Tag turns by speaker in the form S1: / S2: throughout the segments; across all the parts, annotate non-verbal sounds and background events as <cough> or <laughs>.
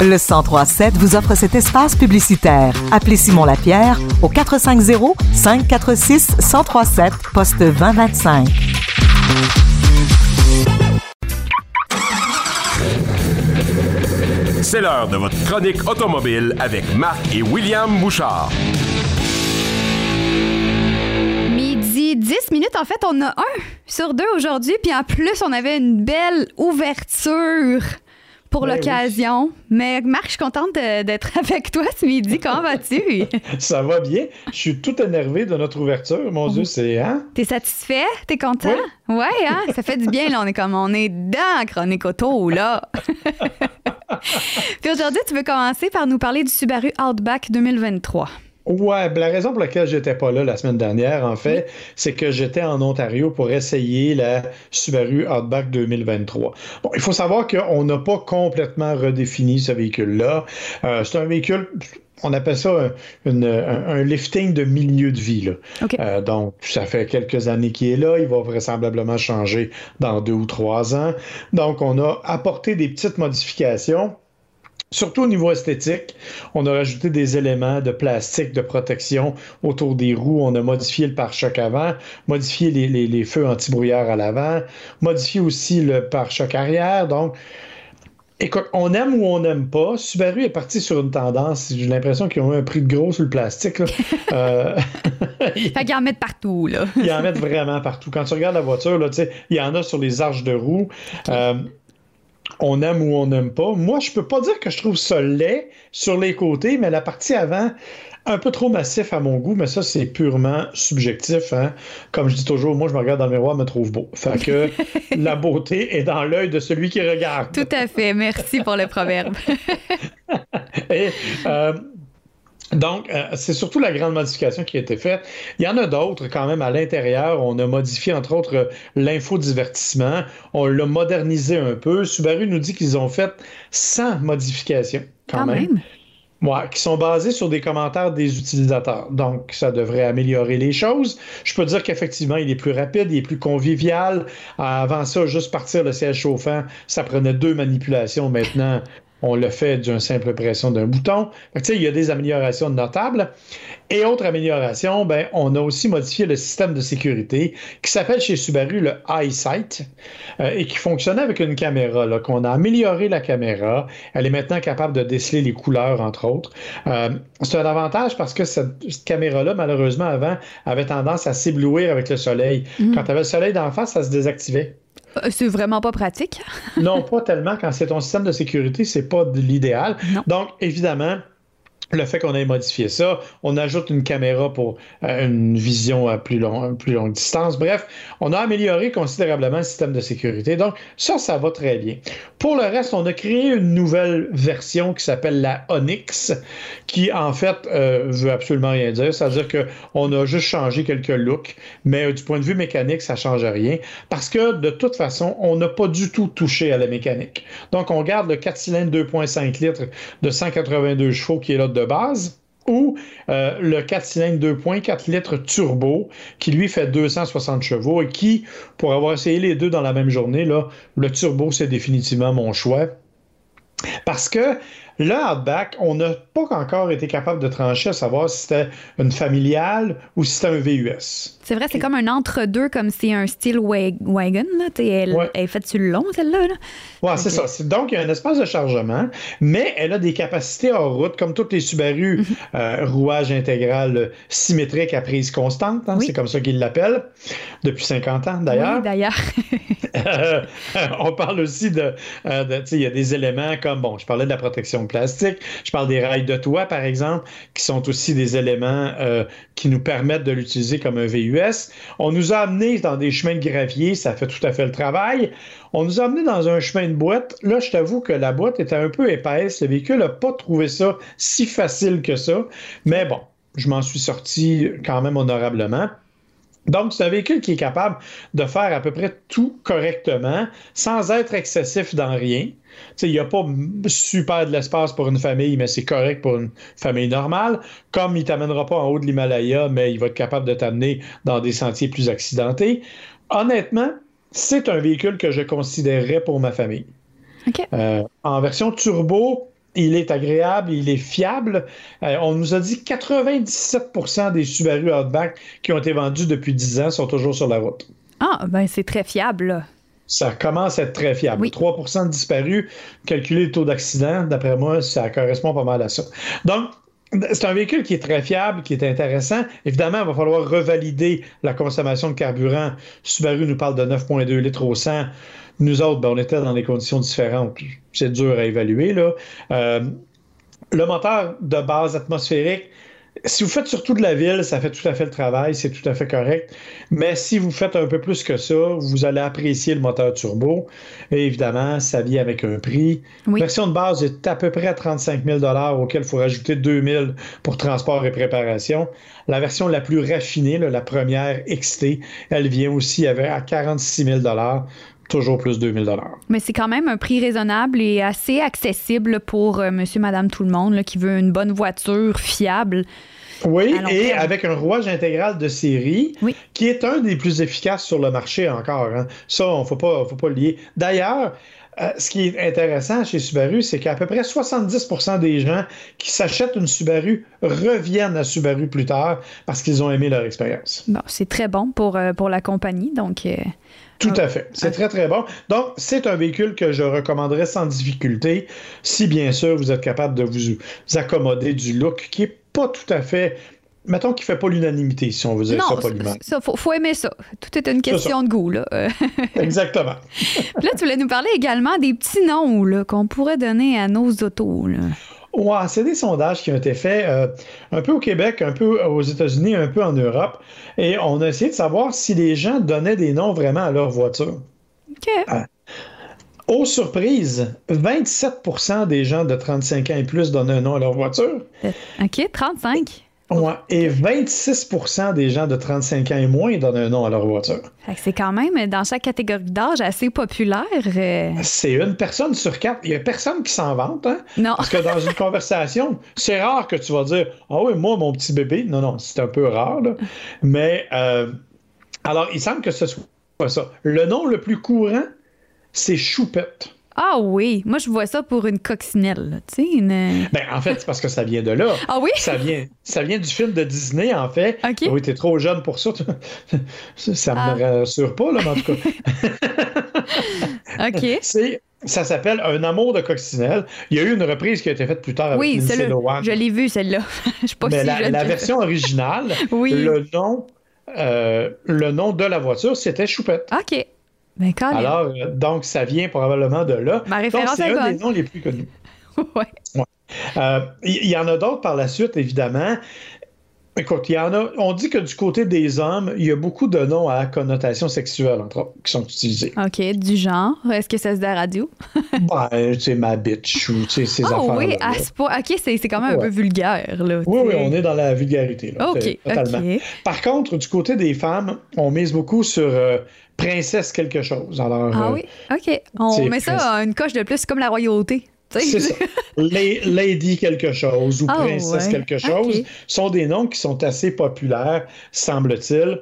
S1: Le 1037 vous offre cet espace publicitaire. Appelez Simon Lapierre au 450 546 1037 poste 2025.
S2: C'est l'heure de votre chronique automobile avec Marc et William Bouchard.
S3: Midi 10 minutes, en fait, on a un sur deux aujourd'hui, puis en plus, on avait une belle ouverture pour
S4: Ben oui.
S3: l'occasion. Mais Marc, je suis contente d'être <laughs> avec toi ce midi. Comment vas-tu? <laughs>
S4: Ça va bien. Je suis tout énervé de notre ouverture. Mon Dieu, c'est. Hein?
S3: T'es satisfait? T'es content? Ouais, hein? Ça fait du bien, là. On est comme, on est dans Chronique Auto, là. <laughs> Puis aujourd'hui, tu veux commencer par nous parler du Subaru Outback 2023.
S4: Ouais, ben, la raison pour laquelle j'étais pas là la semaine dernière, en fait, c'est que j'étais en Ontario pour essayer la Subaru Outback 2023. Bon, il faut savoir qu'on n'a pas complètement redéfini ce véhicule-là. Euh, c'est un véhicule. On appelle ça un, une- un- un lifting de milieu de vie. là.
S3: OK.
S4: Euh, donc, ça fait quelques années qu'il est là. Il va vraisemblablement changer dans deux ou trois ans. Donc, on a apporté des petites modifications. Surtout au niveau esthétique, on a rajouté des éléments de plastique de protection autour des roues. On a modifié le pare-choc avant, modifié les, les- les feux anti-brouillard à l'avant, modifié aussi le pare-choc arrière. Donc, écoute, on aime ou on n'aime pas. Subaru est parti sur une tendance. J'ai l'impression qu'ils ont eu un prix de gros sur le plastique. là. <laughs> Euh, <laughs>
S3: Fait qu'ils en mettent partout, là.
S4: ils en mettent vraiment partout. Quand tu regardes la voiture, là, tu sais, il y en a sur les arches de roue. Euh, on aime ou on n'aime pas. Moi, je peux pas dire que je trouve ça laid sur les côtés, mais la partie avant, un peu trop massif à mon goût, mais ça, c'est purement subjectif. hein. Comme je dis toujours, moi, je me regarde dans le miroir, me trouve beau. Fait que <laughs> la beauté est dans l'œil de celui qui regarde.
S3: Tout à fait. Merci pour le proverbe. <laughs>
S4: Et, euh, donc, euh, c'est surtout la grande modification qui a été faite. Il y en a d'autres quand même à l'intérieur. On a modifié, entre autres, l'infodivertissement. On l'a modernisé un peu. Subaru nous dit qu'ils ont fait 100 modifications quand,
S3: Quand
S4: même.
S3: même?
S4: Ouais, qui sont basées sur des commentaires des utilisateurs. Donc, ça devrait améliorer les choses. Je peux dire qu'effectivement, il est plus rapide, il est plus convivial. Avant ça, juste partir le siège chauffant, ça prenait deux manipulations. Maintenant, on le fait d'une simple pression d'un bouton. Il y a des améliorations notables. Et autre amélioration, ben, on a aussi modifié le système de sécurité qui s'appelle chez Subaru le EyeSight euh, et qui fonctionnait avec une caméra. Là, qu'on a amélioré la caméra. Elle est maintenant capable de déceler les couleurs, entre autres. Euh, c'est un avantage parce que cette, cette caméra-là, malheureusement, avant, avait tendance à s'éblouir avec le soleil.
S3: Mhm.
S4: Quand tu avais le soleil d'en face, ça se désactivait.
S3: Euh, C'est vraiment pas pratique.
S4: Non, pas tellement. Quand c'est ton système de sécurité, c'est pas de l'idéal. Donc, évidemment, le fait qu'on ait modifié ça, on ajoute une caméra pour euh, une vision à plus, long- plus longue distance. Bref, on a amélioré considérablement le système de sécurité. Donc, ça, ça va très bien. Pour le reste, on a créé une nouvelle version qui s'appelle la Onyx, qui en fait euh, veut absolument rien dire. C'est-à-dire qu'on a juste changé quelques looks, mais euh, du point de vue mécanique, ça ne change rien. Parce que de toute façon, on n'a pas du tout touché à la mécanique. Donc, on garde le 4 cylindres 2,5 litres de 182 chevaux qui est là de base ou euh, le 4 cylindres 2.4 litres turbo qui lui fait 260 chevaux et qui, pour avoir essayé les deux dans la même journée, là, le turbo, c'est définitivement mon choix. Parce que le Outback, on n'a pas encore été capable de trancher à savoir si c'était une familiale ou si c'était un VUS.
S3: C'est vrai, c'est comme un entre-deux, comme si un style wa- wagon. Là. Elle,
S4: Ouais.
S3: elle est faite sur le long, celle-là. là.
S4: Ouais, c'est ça. Donc, il y a un espace de chargement, mais elle a des capacités hors route, comme toutes les Subaru,
S3: Mhm.
S4: euh, rouage intégral euh, symétrique à prise constante. hein,
S3: Oui.
S4: C'est comme ça qu'ils l'appellent, depuis 50 ans d'ailleurs.
S3: Oui, d'ailleurs. <laughs>
S4: Euh, on parle aussi de, euh, de- tu sais, il y a des éléments comme, bon, je parlais de la protection plastique, je parle des rails de toit, par exemple, qui sont aussi des éléments euh, qui nous permettent de l'utiliser comme un VUS. On nous a amenés dans des chemins de gravier, ça fait tout à fait le travail. On nous a amenés dans un chemin de boîte. Là, je t'avoue que la boîte était un peu épaisse. Le véhicule n'a pas trouvé ça si facile que ça. Mais bon, je m'en suis sorti quand même honorablement. Donc, c'est un véhicule qui est capable de faire à peu près tout correctement, sans être excessif dans rien. Il n'y a pas super de l'espace pour une famille, mais c'est correct pour une famille normale. Comme il ne t'amènera pas en haut de l'Himalaya, mais il va être capable de t'amener dans des sentiers plus accidentés. Honnêtement, c'est un véhicule que je considérerais pour ma famille. Euh, en version turbo, il est agréable, il est fiable. Euh, on nous a dit 97% des Subaru Outback qui ont été vendus depuis 10 ans sont toujours sur la route.
S3: Ah, ben c'est très fiable. Là.
S4: Ça commence à être très fiable.
S3: Oui.
S4: 3 de disparus, calculer le taux d'accident, d'après moi, ça correspond pas mal à ça. Donc, c'est un véhicule qui est très fiable, qui est intéressant. Évidemment, il va falloir revalider la consommation de carburant. Subaru nous parle de 9,2 litres au 100. Nous autres, ben, on était dans des conditions différentes. C'est dur à évaluer. Euh, le moteur de base atmosphérique, si vous faites surtout de la ville, ça fait tout à fait le travail, c'est tout à fait correct. Mais si vous faites un peu plus que ça, vous allez apprécier le moteur turbo. Et évidemment, ça vient avec un prix.
S3: Oui.
S4: La version de base est à peu près à 35 000 auquel il faut rajouter 2 000 pour transport et préparation. La version la plus raffinée, là, la première XT, elle vient aussi à 46 000 toujours plus 2000 dollars.
S3: Mais c'est quand même un prix raisonnable et assez accessible pour euh, monsieur, madame, tout le monde là, qui veut une bonne voiture fiable.
S4: Oui, et
S3: terme.
S4: avec un rouage intégral de série,
S3: Oui.
S4: qui est un des plus efficaces sur le marché encore. hein. Ça, on ne faut pas, faut pas le lier. D'ailleurs, euh, ce qui est intéressant chez Subaru, c'est qu'à peu près 70% des gens qui s'achètent une Subaru reviennent à Subaru plus tard parce qu'ils ont aimé leur expérience.
S3: Bon, c'est très bon pour, euh, pour la compagnie. Donc, euh,
S4: Tout
S3: Ah.
S4: à fait. C'est très, très bon. Donc, c'est un véhicule que je recommanderais sans difficulté, si bien sûr vous êtes capable de vous, accommoder du look qui est pas tout à fait. Mettons qu'il fait pas l'unanimité, si on veut dire ça
S3: non,
S4: poliment.
S3: ça, faut, faut aimer ça. Tout est une question de goût. Là. <laughs>
S4: Exactement.
S3: Puis là, tu voulais nous parler également des petits noms qu'on pourrait donner à nos autos. Là.
S4: Ouais, c'est des sondages qui ont été faits euh, un peu au Québec, un peu aux États-Unis, un peu en Europe. Et on a essayé de savoir si les gens donnaient des noms vraiment à leur voiture.
S3: OK.
S4: Aux surprises, 27% des gens de 35 ans et plus donnent un nom à leur voiture.
S3: OK, 35.
S4: Ouais, et 26% des gens de 35 ans et moins donnent un nom à leur voiture.
S3: C'est quand même dans chaque catégorie d'âge assez populaire. euh,
S4: C'est une personne sur quatre. Il n'y a personne qui s'en vante, hein?
S3: Non.
S4: Parce que dans une <laughs> conversation, c'est rare que tu vas dire Ah oui, moi, mon petit bébé. Non, non, c'est un peu rare, là. Mais, euh, alors, il semble que ce soit ça. Le nom le plus courant, c'est Choupette.
S3: Ah oui, moi je vois ça pour une coccinelle. Tu sais, une.
S4: Ben, en fait, c'est parce que ça vient de là. <laughs>
S3: Ah oui?
S4: Ça vient, ça vient du film de Disney, en fait.
S3: OK.
S4: Oui, t'es trop jeune pour ça. <laughs> ça
S3: Ah.
S4: me rassure pas, là, mais en tout cas.
S3: OK. <laughs>
S4: C'est, ça s'appelle Un amour de coccinelle. Il y a eu une reprise qui a été faite plus tard avec
S3: Oui,
S4: Lindsay
S3: celle-là.
S4: Lohan.
S3: Je l'ai vu, celle-là. Je suis pas
S4: Mais
S3: si
S4: la, version originale,
S3: Oui.
S4: le nom, euh, le nom de la voiture, c'était Choupette.
S3: OK. Ben, quand même.
S4: Alors, euh, donc, ça vient probablement de là.
S3: Ma
S4: donc,
S3: référence
S4: c'est
S3: est
S4: un des noms les plus connus. <laughs>
S3: ouais.
S4: Euh, Il il y, en a d'autres par la suite, évidemment. Écoute, il y en a. On dit que du côté des hommes, il y a beaucoup de noms à connotation sexuelle, entre autres, qui sont utilisés.
S3: OK, du genre. Est-ce que ça se dit à la radio? <laughs>
S4: ben, tu sais, ma bitch ou tu sais, ces
S3: Oh
S4: affaires.
S3: oui, à ce point. OK, c'est quand même un peu vulgaire. Là,
S4: Oui, oui, on est dans la vulgarité. Là,
S3: OK,
S4: totalement. Par contre, du côté des femmes, on mise beaucoup sur euh, princesse quelque chose. Alors,
S3: Ah
S4: euh,
S3: oui, OK. On met ça à une coche de plus comme la royauté. <laughs>
S4: Lady quelque chose ou
S3: Ah,
S4: princesse
S3: ouais.
S4: quelque chose sont des noms qui sont assez populaires, semble-t-il.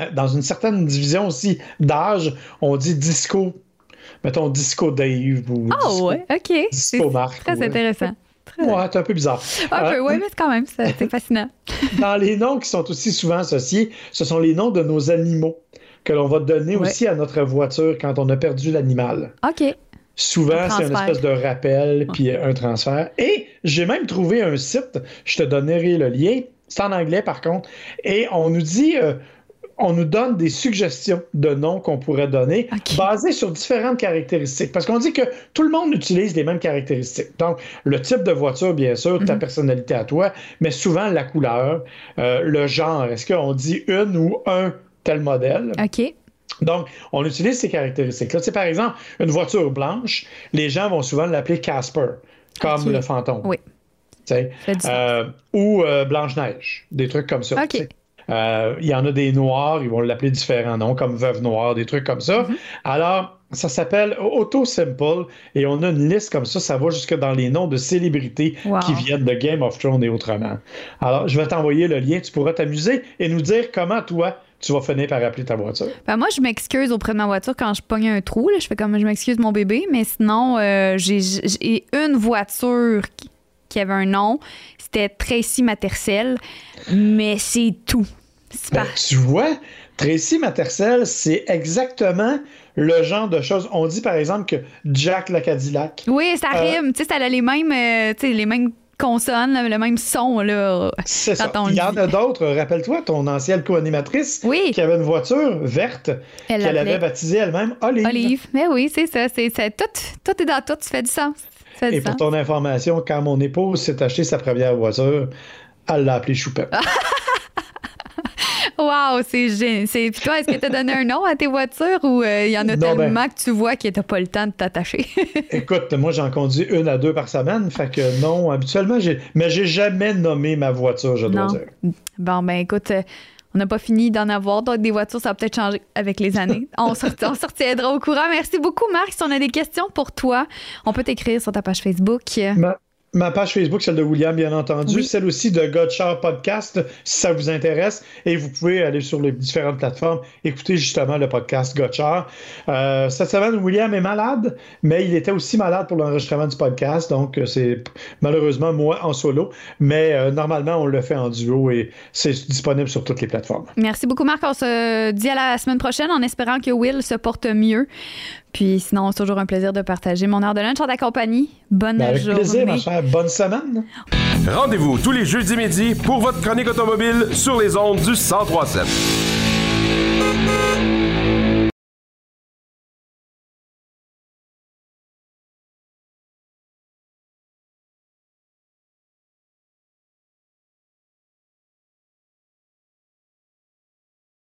S4: Euh, Dans une certaine division aussi d'âge, on dit disco. Mettons disco Dave ou
S3: Ah
S4: disco,
S3: ouais, OK.
S4: Disco Marc.
S3: très
S4: euh,
S3: intéressant. Très-
S4: Ouais, c'est un peu bizarre.
S3: Un
S4: Euh,
S3: peu, oui, mais c'est quand même, c'est c'est <laughs> fascinant.
S4: Dans les noms qui sont aussi souvent associés, ce sont les noms de nos animaux que l'on va donner
S3: Ouais.
S4: aussi à notre voiture quand on a perdu l'animal.
S3: OK.
S4: Souvent, c'est une espèce de rappel puis un transfert. Et j'ai même trouvé un site, je te donnerai le lien, c'est en anglais par contre, et on nous dit, euh, on nous donne des suggestions de noms qu'on pourrait donner
S3: Ok.
S4: basées sur différentes caractéristiques. Parce qu'on dit que tout le monde utilise les mêmes caractéristiques. Donc, le type de voiture, bien sûr, ta
S3: Mhm.
S4: personnalité à toi, mais souvent la couleur, euh, le genre. Est-ce qu'on dit une ou un tel modèle?
S3: OK.
S4: Donc, on utilise ces caractéristiques-là. Tu sais, par exemple, une voiture blanche, les gens vont souvent l'appeler Casper, comme le fantôme.
S3: Oui.
S4: Euh, ou euh, Blanche-Neige, des trucs comme ça. Euh, Il y en a des noirs, ils vont l'appeler différents noms, comme Veuve Noire, des trucs comme ça.
S3: Mhm.
S4: Alors, ça s'appelle Auto Simple et on a une liste comme ça, ça va jusque dans les noms de célébrités
S3: Wow.
S4: qui viennent de Game of Thrones et autrement. Alors, je vais t'envoyer le lien, tu pourras t'amuser et nous dire comment toi, tu vas finir par appeler ta voiture.
S3: Ben moi, je m'excuse auprès de ma voiture quand je pogne un trou. Là. Je fais comme je m'excuse mon bébé, mais sinon, euh, j'ai j'ai une voiture qui, qui avait un nom. C'était Tracy Matercel, mais c'est tout. C'est
S4: Ben,
S3: pas-
S4: tu vois, Tracy Mattercell, c'est exactement le genre de choses. On dit par exemple que Jack le Cadillac.
S3: Oui, ça
S4: Euh,
S3: rime. Tu sais, ça a les mêmes, euh, tu sais, les mêmes consonnes, là, le même son. Là.
S4: C'est ça. Il y en a d'autres. Rappelle-toi, ton ancienne co-animatrice
S3: Oui.
S4: qui avait une voiture verte
S3: Elle
S4: qu'elle avait baptisée elle-même Olive.
S3: Olive. Mais oui, c'est ça. C'est, tout, tout est dans tout. Ça fait du sens. Fait
S4: Et
S3: du
S4: pour
S3: sens.
S4: ton information, quand mon épouse s'est acheté sa première voiture, elle l'a appelée Choupette. <laughs>
S3: Wow, c'est génial. Puis toi, est-ce que tu as donné un nom à tes voitures ou euh, il y en a
S4: Non, ben-
S3: tellement que tu vois que tu pas le temps de t'attacher? <laughs>
S4: Écoute, moi j'en conduis une à deux par semaine, fait que non, habituellement, j'ai. Mais j'ai jamais nommé ma voiture, je dois
S3: non.
S4: dire.
S3: Bon, ben écoute, euh, on n'a pas fini d'en avoir. Donc, des voitures, ça va peut-être changer avec les années. <laughs> On se on au courant. Merci beaucoup, Marc. Si on a des questions pour toi, on peut t'écrire sur ta page Facebook.
S4: Ma, ma page Facebook, celle de William, bien entendu,
S3: Oui.
S4: celle aussi de Godchar Podcast, si ça vous intéresse. Et vous pouvez aller sur les différentes plateformes, écouter justement le podcast Godchar. Euh, cette semaine, William est malade, mais il était aussi malade pour l'enregistrement du podcast. Donc, euh, c'est malheureusement moi en solo. Mais euh, normalement, on le fait en duo et c'est disponible sur toutes les plateformes.
S3: Merci beaucoup, Marc. On se dit à la semaine prochaine en espérant que Will se porte mieux. Puis sinon, c'est toujours un plaisir de partager mon heure de lunch en ta compagnie. Bonne
S4: Ben, avec
S3: journée.
S4: plaisir, ma chère. Bonne semaine.
S2: Rendez-vous tous les jeudis midi pour votre chronique automobile sur les ondes du 1037.